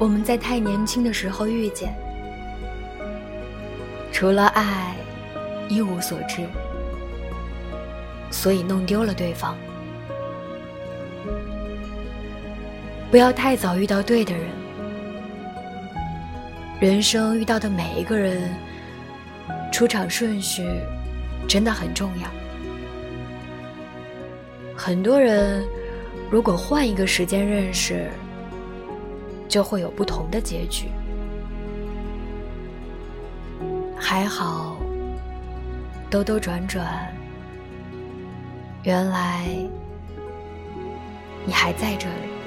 我们在太年轻的时候遇见，除了爱，一无所知，所以弄丢了对方。不要太早遇到对的人，人生遇到的每一个人，出场顺序真的很重要。很多人如果换一个时间认识，就会有不同的结局。还好，兜兜转转，原来你还在这里。